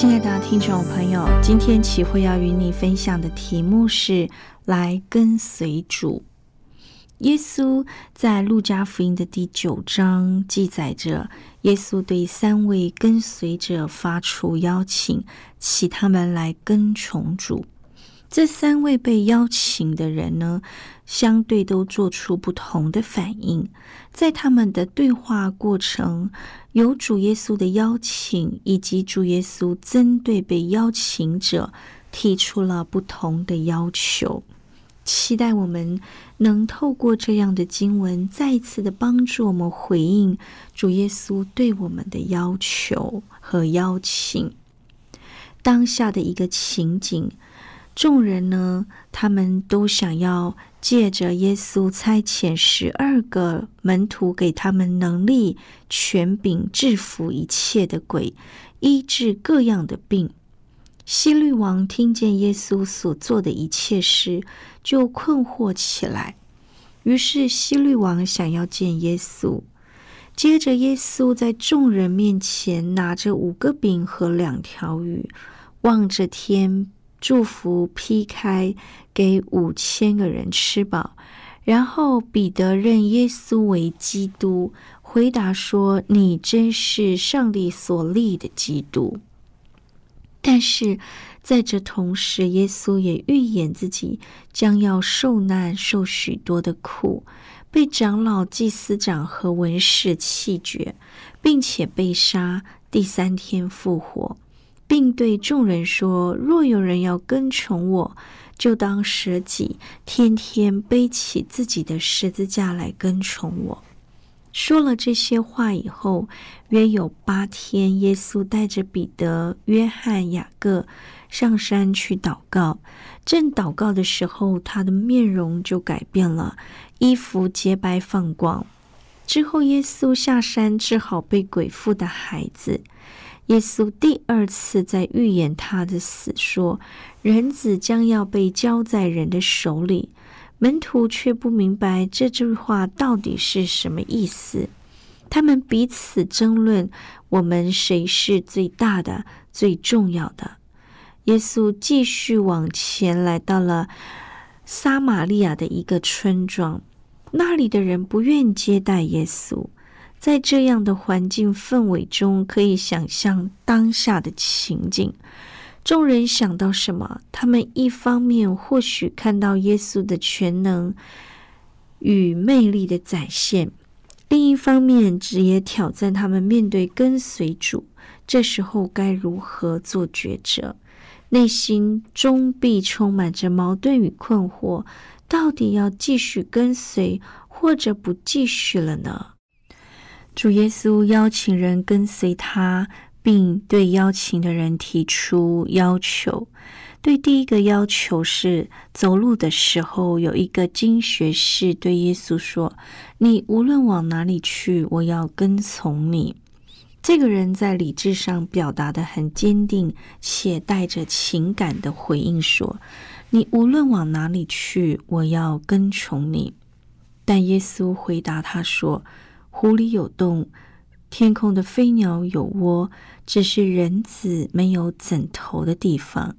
亲爱的听众朋友，今天启慧要与你分享的题目是：来跟随主。耶稣在路加福音的第九章记载着，耶稣对三位跟随者发出邀请，请他们来跟从主。这三位被邀请的人呢，相对都做出不同的反应。在他们的对话过程，有主耶稣的邀请，以及主耶稣针对被邀请者提出了不同的要求。期待我们能透过这样的经文，再一次的帮助我们回应主耶稣对我们的要求和邀请。当下的一个情景，众人呢，他们都想要借着耶稣差遣十二个门徒给他们能力、权柄，制服一切的鬼，医治各样的病。希律王听见耶稣所做的一切事，就困惑起来。于是希律王想要见耶稣。接着，耶稣在众人面前拿着五个饼和两条鱼，望着天祝福，劈开给五千个人吃饱。然后彼得认耶稣为基督，回答说：“你真是上帝所立的基督。”但是，在这同时，耶稣也预言自己将要受难，受许多的苦，被长老、祭司长和文士弃绝，并且被杀，第三天复活，并对众人说：“若有人要跟从我，就当舍己，天天背起自己的十字架来跟从我。”说了这些话以后，约有八天，耶稣带着彼得、约翰、雅各上山去祷告。正祷告的时候，他的面容就改变了，衣服洁白放光。之后，耶稣下山治好被鬼附的孩子。耶稣第二次在预言他的死，说：“人子将要被交在人的手里。”门徒却不明白这句话到底是什么意思，他们彼此争论：我们谁是最大的、最重要的？耶稣继续往前来到了撒玛利亚的一个村庄，那里的人不愿接待耶稣。在这样的环境氛围中，可以想象当下的情景。众人想到什么？他们一方面或许看到耶稣的全能与魅力的展现，另一方面只也挑战他们面对跟随主，这时候该如何做抉择？内心中必充满着矛盾与困惑，到底要继续跟随，或者不继续了呢？主耶稣邀请人跟随他。并对邀请的人提出要求。对第一个要求是，走路的时候，有一个经学士对耶稣说：“你无论往哪里去，我要跟从你。”这个人在理智上表达的很坚定，且带着情感的回应说：“你无论往哪里去，我要跟从你。”但耶稣回答他说：“湖里有洞。”天空的飞鸟有窝，只是人子没有枕头的地方。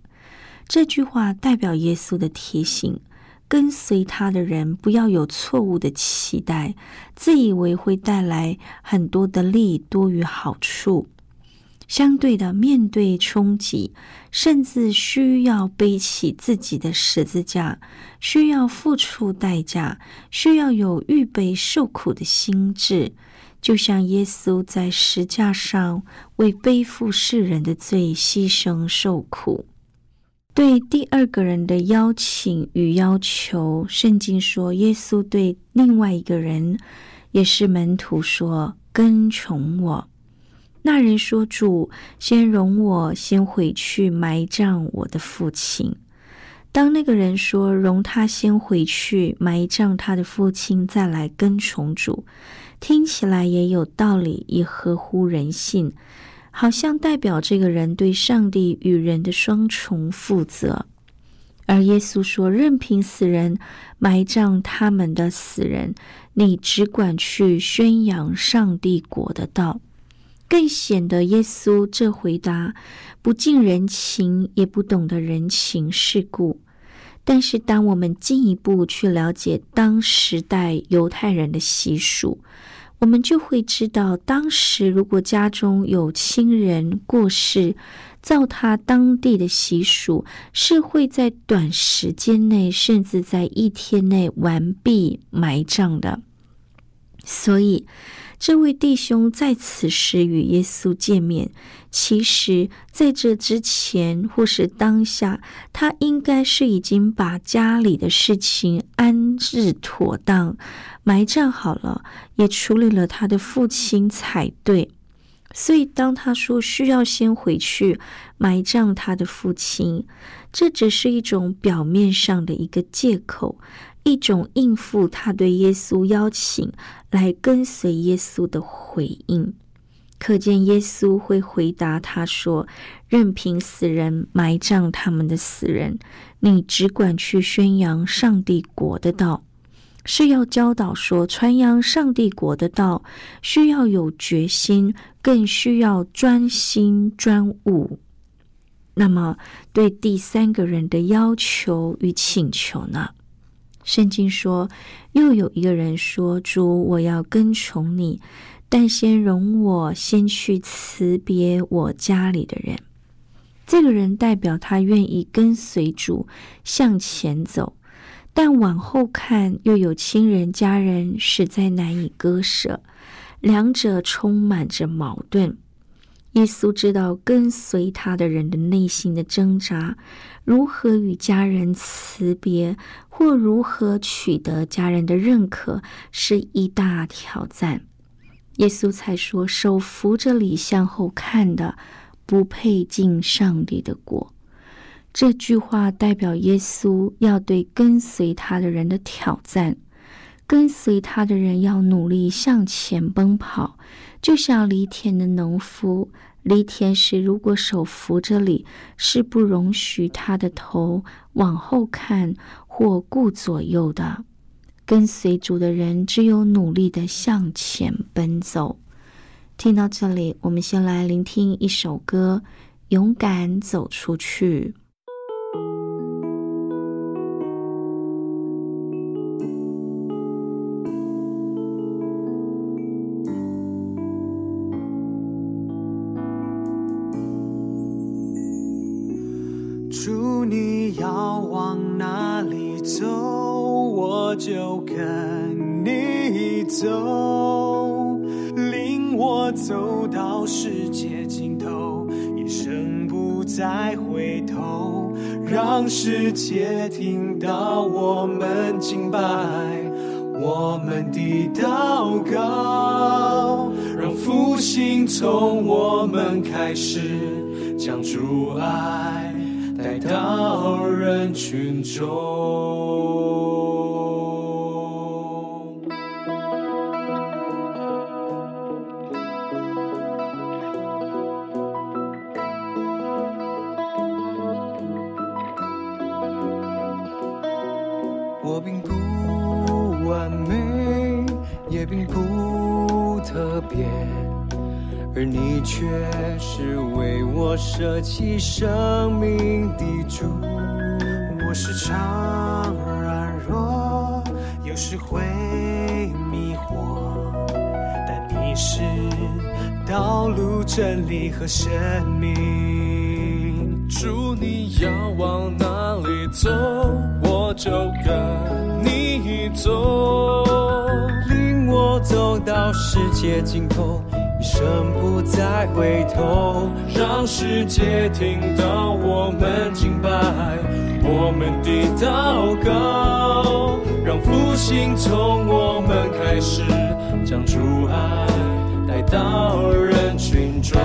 这句话代表耶稣的提醒：跟随他的人不要有错误的期待，自以为会带来很多的利多于好处。相对的，面对冲击，甚至需要背起自己的十字架，需要付出代价，需要有预备受苦的心智，就像耶稣在石架上为背负世人的罪牺牲受苦。对第二个人的邀请与要求，圣经说，耶稣对另外一个人，也是门徒说：“跟从我。”那人说：“主，先容我先回去埋葬我的父亲。”当那个人说：“容他先回去埋葬他的父亲，再来跟从主。”听起来也有道理，也合乎人性，好像代表这个人对上帝与人的双重负责。而耶稣说：“任凭死人埋葬他们的死人，你只管去宣扬上帝国的道。”更显得耶稣这回答不近人情，也不懂得人情世故。但是，当我们进一步去了解当时代犹太人的习俗，我们就会知道，当时如果家中有亲人过世，照他当地的习俗，是会在短时间内，甚至在一天内完毕埋葬的。所以。这位弟兄在此时与耶稣见面，其实在这之前或是当下，他应该是已经把家里的事情安置妥当，埋葬好了，也处理了他的父亲才对。所以，当他说需要先回去埋葬他的父亲，这只是一种表面上的一个借口。一种应付他对耶稣邀请来跟随耶稣的回应，可见耶稣会回答他说：“任凭死人埋葬他们的死人，你只管去宣扬上帝国的道。”是要教导说，传扬上帝国的道需要有决心，更需要专心专务。那么，对第三个人的要求与请求呢？圣经说，又有一个人说：“主，我要跟从你，但先容我先去辞别我家里的人。”这个人代表他愿意跟随主向前走，但往后看，又有亲人家人实在难以割舍，两者充满着矛盾。耶稣知道跟随他的人的内心的挣扎，如何与家人辞别，或如何取得家人的认可，是一大挑战。耶稣才说：“手扶着礼向后看的，不配进上帝的国。”这句话代表耶稣要对跟随他的人的挑战。跟随他的人要努力向前奔跑，就像犁田的农夫。犁田时，如果手扶着犁，是不容许他的头往后看或顾左右的。跟随主的人，只有努力的向前奔走。听到这里，我们先来聆听一首歌，《勇敢走出去》。走到世界尽头，一生不再回头，让世界听到我们敬拜，我们的祷告，让复兴从我们开始，将主爱带到人群中。舍弃生命的主。我是常软弱。有时会迷惑，但你是道路、真理和生命。主，你要往哪里走，我就跟你走。领我走到世界尽头，生不再回头，让世界听到我们敬拜，我们的祷告，让复兴从我们开始，将主爱带到人群中。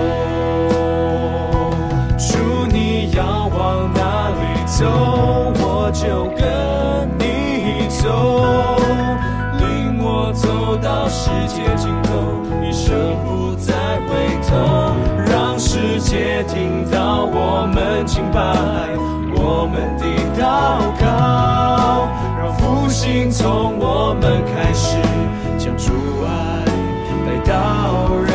主，你要往哪里走，我就跟你走。领我走到世界尽头，让世界听到我们敬拜，我们的祷告，让复兴从我们开始，将主爱带到人。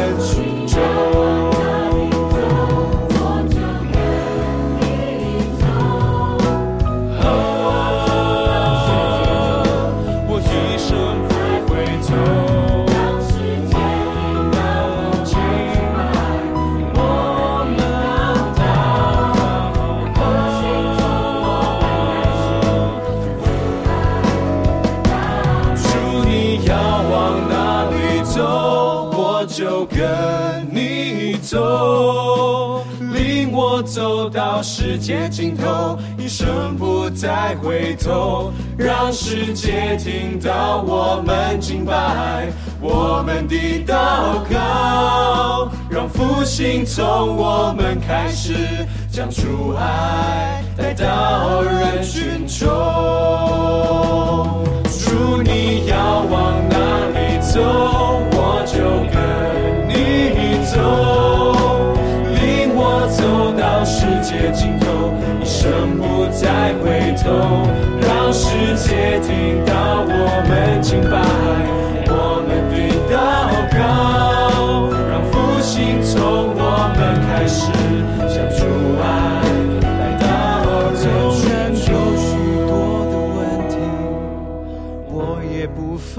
到世界尽头，一生不再回头，让世界听到我们敬拜，我们的祷告，让复兴从我们开始，将主爱带到人群中。主，你要往哪里走，我就跟你走，世界尽头，一生不再回头，让世界听到我们敬拜，我们的祷告，让复兴从我们开始，将主爱来到人群中。有许多的问题。我也不放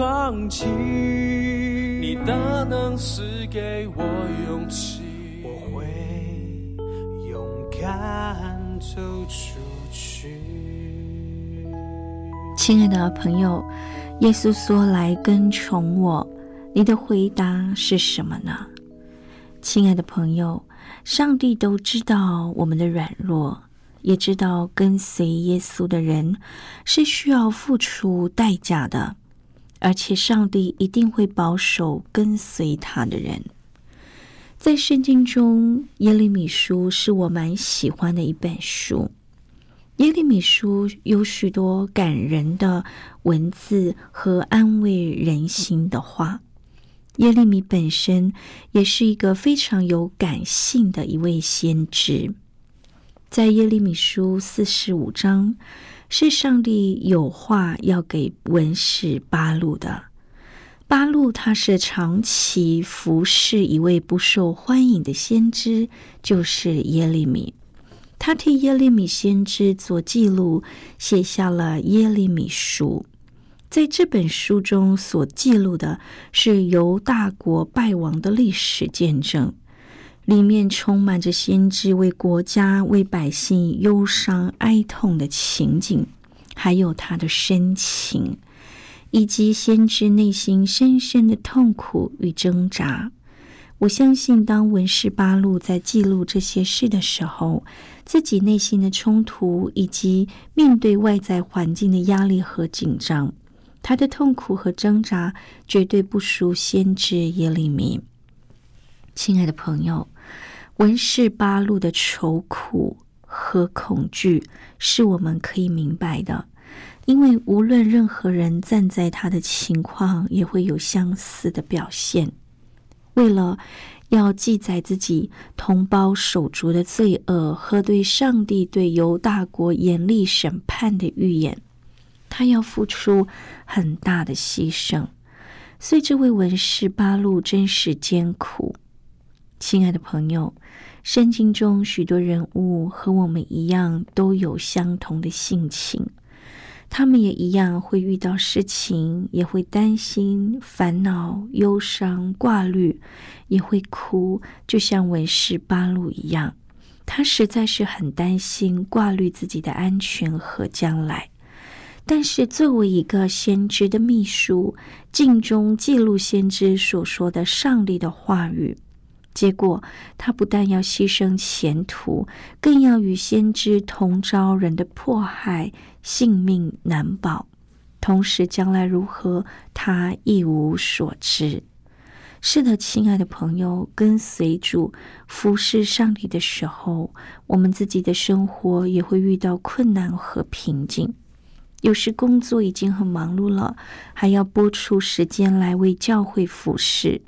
弃。你大能赐给我敢走出去。亲爱的朋友，耶稣说：“来跟从我。”你的回答是什么呢？亲爱的朋友，上帝都知道我们的软弱，也知道跟随耶稣的人是需要付出代价的，而且上帝一定会保守跟随他的人。在圣经中，耶利米书是我蛮喜欢的一本书。耶利米书有许多感人的文字和安慰人心的话。耶利米本身也是一个非常有感性的一位先知。在耶利米书四十五章，是上帝有话要给文士巴路的。巴路他是长期服侍一位不受欢迎的先知，就是耶利米。他替耶利米先知做记录，写下了耶利米书。在这本书中所记录的是犹大国败亡的历史见证，里面充满着先知为国家、为百姓忧伤哀痛的情景，还有他的深情，以及先知内心深深的痛苦与挣扎。我相信，当文士八路在记录这些事的时候，自己内心的冲突以及面对外在环境的压力和紧张。他的痛苦和挣扎绝对不输先知耶利米。亲爱的朋友，文士八路的愁苦和恐惧是我们可以明白的，因为无论任何人站在他的情况，也会有相似的表现。为了要记载自己同胞手足的罪恶和对上帝对犹大国严厉审判的预言。他要付出很大的牺牲，所以这位文士八路真是艰苦。亲爱的朋友，圣经中许多人物和我们一样，都有相同的性情。他们也一样会遇到事情，也会担心、烦恼、忧伤、挂虑，也会哭，就像文士巴路一样。他实在是很担心、挂虑自己的安全和将来。但是，作为一个先知的秘书，镜中记录先知所说的上帝的话语。结果，他不但要牺牲前途，更要与先知同遭人的迫害，性命难保。同时，将来如何，他一无所知。是的，亲爱的朋友，跟随主服侍上帝的时候，我们自己的生活也会遇到困难和瓶颈。有时工作已经很忙碌了，还要拨出时间来为教会服侍。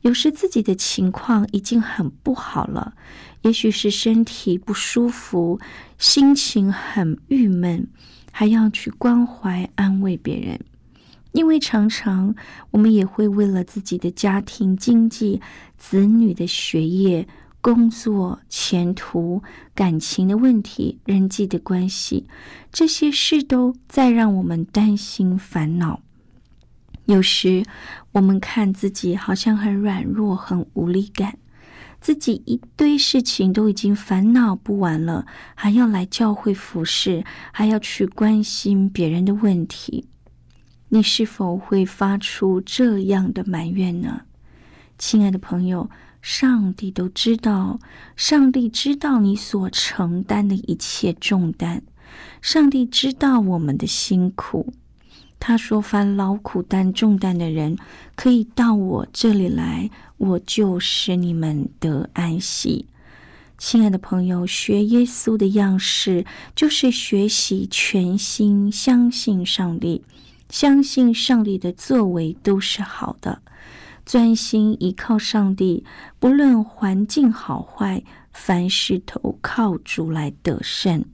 有时自己的情况已经很不好了，也许是身体不舒服，心情很郁闷，还要去关怀安慰别人。因为常常我们也会为了自己的家庭经济、子女的学业、工作前途、感情的问题、人际的关系，这些事都在让我们担心烦恼。有时，我们看自己好像很软弱、很无力感，自己一堆事情都已经烦恼不完了，还要来教会服侍，还要去关心别人的问题。你是否会发出这样的埋怨呢？亲爱的朋友，上帝都知道，上帝知道你所承担的一切重担，上帝知道我们的辛苦。他说：“凡劳苦担重担的人，可以到我这里来，我就使你们得安息。”亲爱的朋友，学耶稣的样式，就是学习全心相信上帝，相信上帝的作为都是好的，专心依靠上帝，不论环境好坏，凡事投靠主来得胜。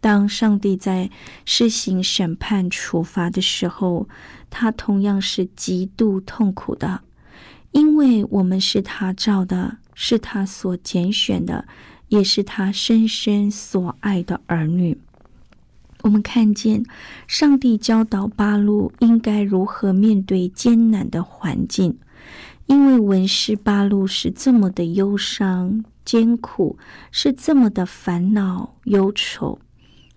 当上帝在施行审判、处罚的时候，他同样是极度痛苦的，因为我们是他造的，是他所拣选的，也是他深深所爱的儿女。我们看见上帝教导八路应该如何面对艰难的环境，因为文士八路是这么的忧伤、艰苦，是这么的烦恼、忧愁。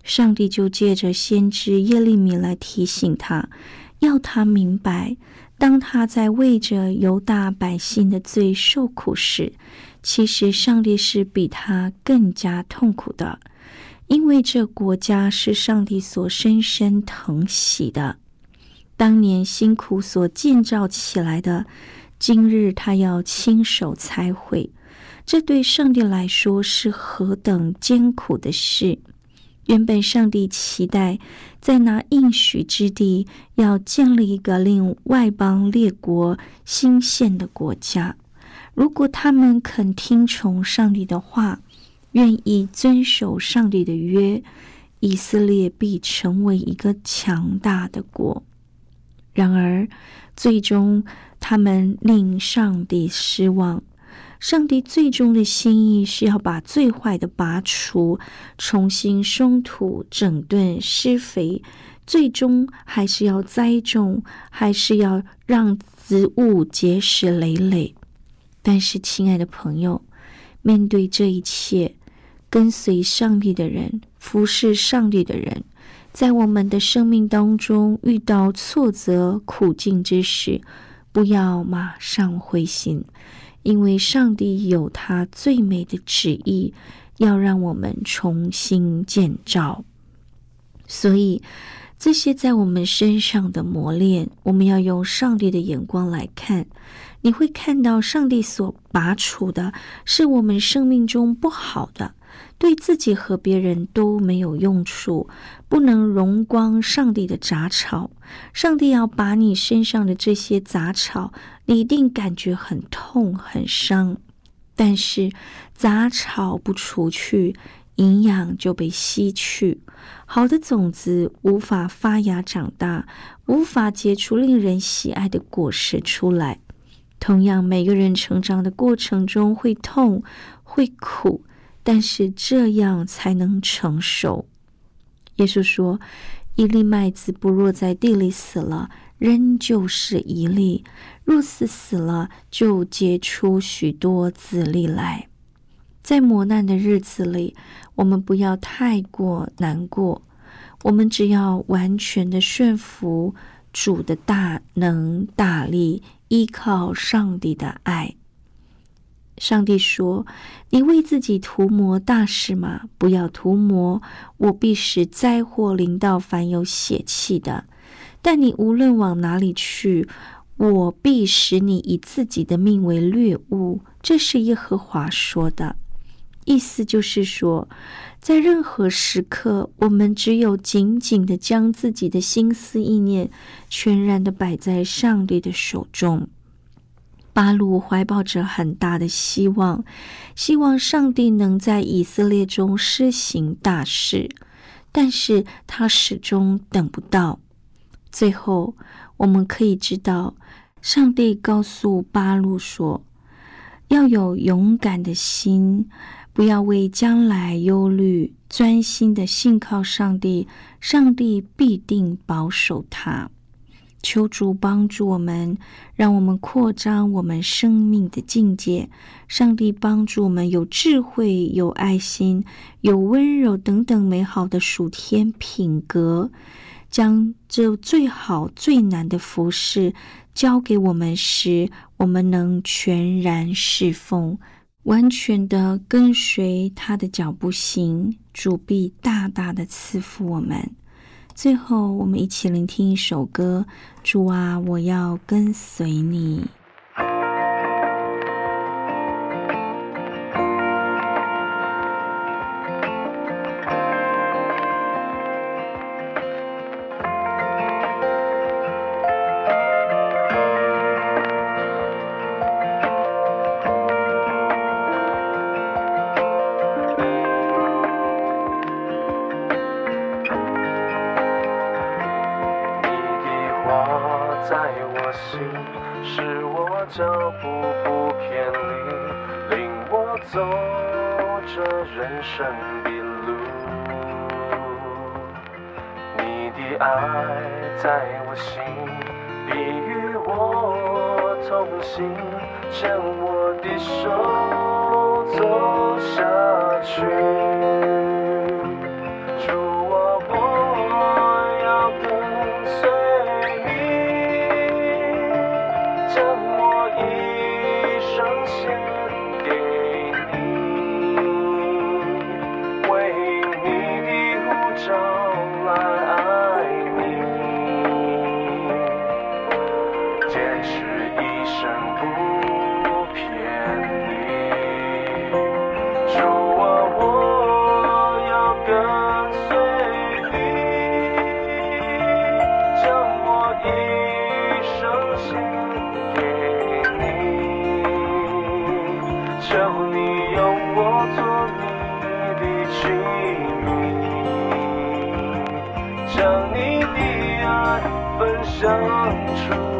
上帝就借着先知耶利米来提醒他，要他明白，当他在为着犹大百姓的罪受苦时，其实上帝是比他更加痛苦的，因为这国家是上帝所深深疼惜的，当年辛苦所建造起来的，今日他要亲手拆毁，这对上帝来说是何等艰苦的事。原本上帝期待在那应许之地要建立一个令外邦列国新献的国家。如果他们肯听从上帝的话，愿意遵守上帝的约，以色列必成为一个强大的国。然而，最终他们令上帝失望。上帝最终的心意是要把最坏的拔除，重新松土、整顿、施肥，最终还是要栽种，还是要让植物结实累累。但是，亲爱的朋友，面对这一切，跟随上帝的人、服侍上帝的人，在我们的生命当中遇到挫折、苦境之时，不要马上灰心。因为上帝有他最美的旨意，要让我们重新建造，所以这些在我们身上的磨练，我们要用上帝的眼光来看。你会看到，上帝所拔除的是我们生命中不好的。对自己和别人都没有用处，不能荣光上帝的杂草。上帝要把你身上的这些杂草，你一定感觉很痛很伤。但是杂草不除去，营养就被吸去，好的种子无法发芽长大，无法结出令人喜爱的果实出来。同样，每个人成长的过程中会痛会苦。但是这样才能成熟。耶稣说：“一粒麦子不落在地里死了，仍旧是一粒；若是死了，就结出许多子粒来。在磨难的日子里，我们不要太过难过，我们只要完全的顺服主的大能大力，依靠上帝的爱。上帝说：“你为自己涂抹大事吗？不要涂抹，我必使灾祸临到凡有血气的。但你无论往哪里去，我必使你以自己的命为掠物。”这是耶和华说的，意思就是说，在任何时刻，我们只有紧紧的将自己的心思意念全然的摆在上帝的手中。巴鲁怀抱着很大的希望，希望上帝能在以色列中施行大事，但是他始终等不到。最后，我们可以知道，上帝告诉巴路说：“要有勇敢的心，不要为将来忧虑，专心的信靠上帝，上帝必定保守他。”求主帮助我们，让我们扩张我们生命的境界。上帝帮助我们有智慧、有爱心、有温柔等等美好的属天品格，将这最好最难的服饰交给我们时，我们能全然侍奉，完全的跟随他的脚步行。主必大大的赐福我们。最后，我们一起聆听一首歌。主啊，我要跟随你。this show. 相处。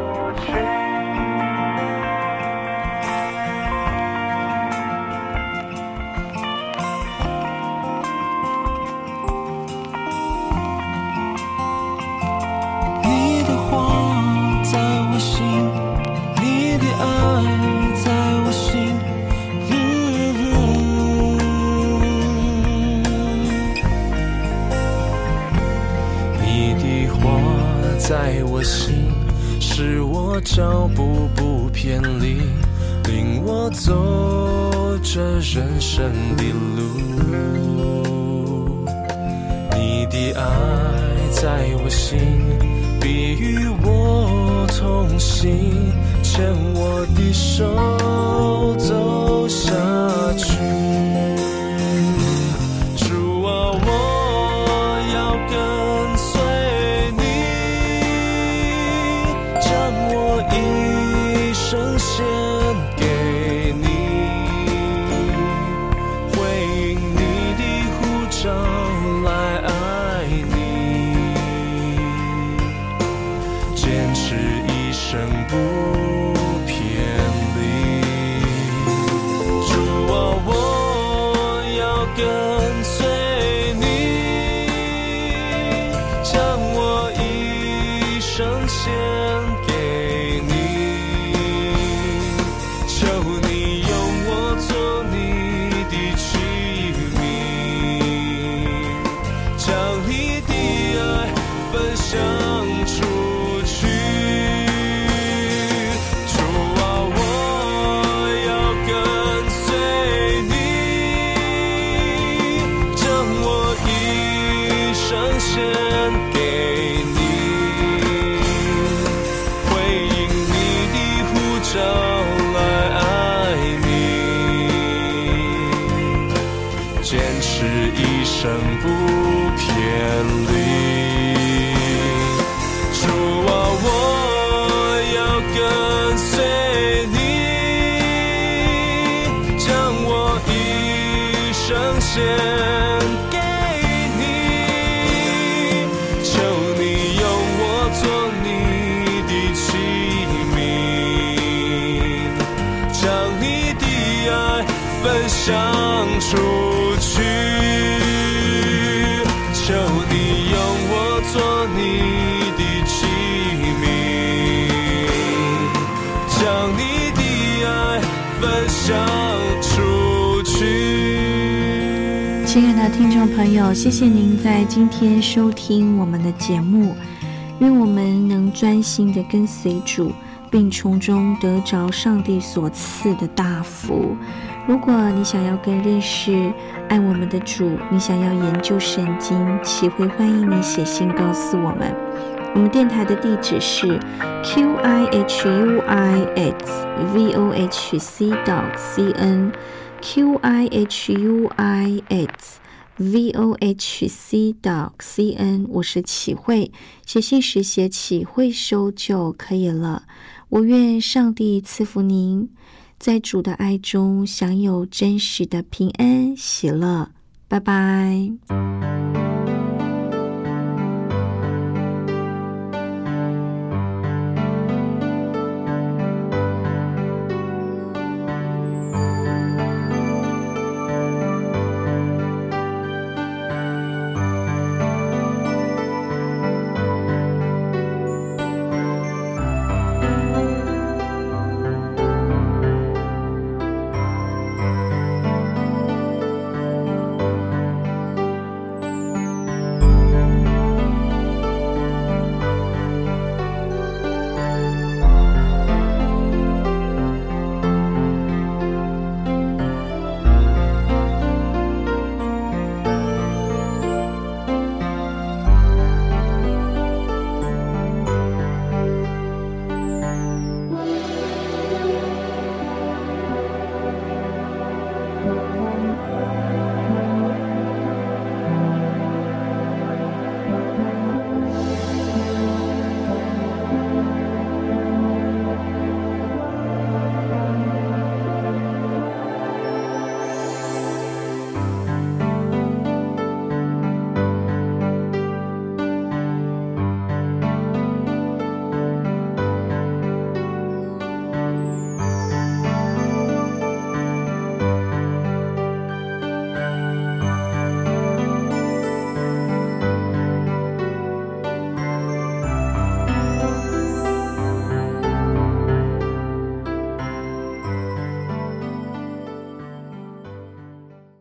手众朋友，谢谢您在今天收听我们的节目。愿我们能专心的跟随主，并从中得着上帝所赐的大福。如果你想要更认识爱我们的主，你想要研究圣经，岂会欢迎你写信告诉我们。我们电台的地址是 q i h u i x v o h c dot c n q i h u i x v o h c 的 c n。我是启慧，写信时写启慧收就可以了。我愿上帝赐福您，在主的爱中享有真实的平安喜乐。拜拜。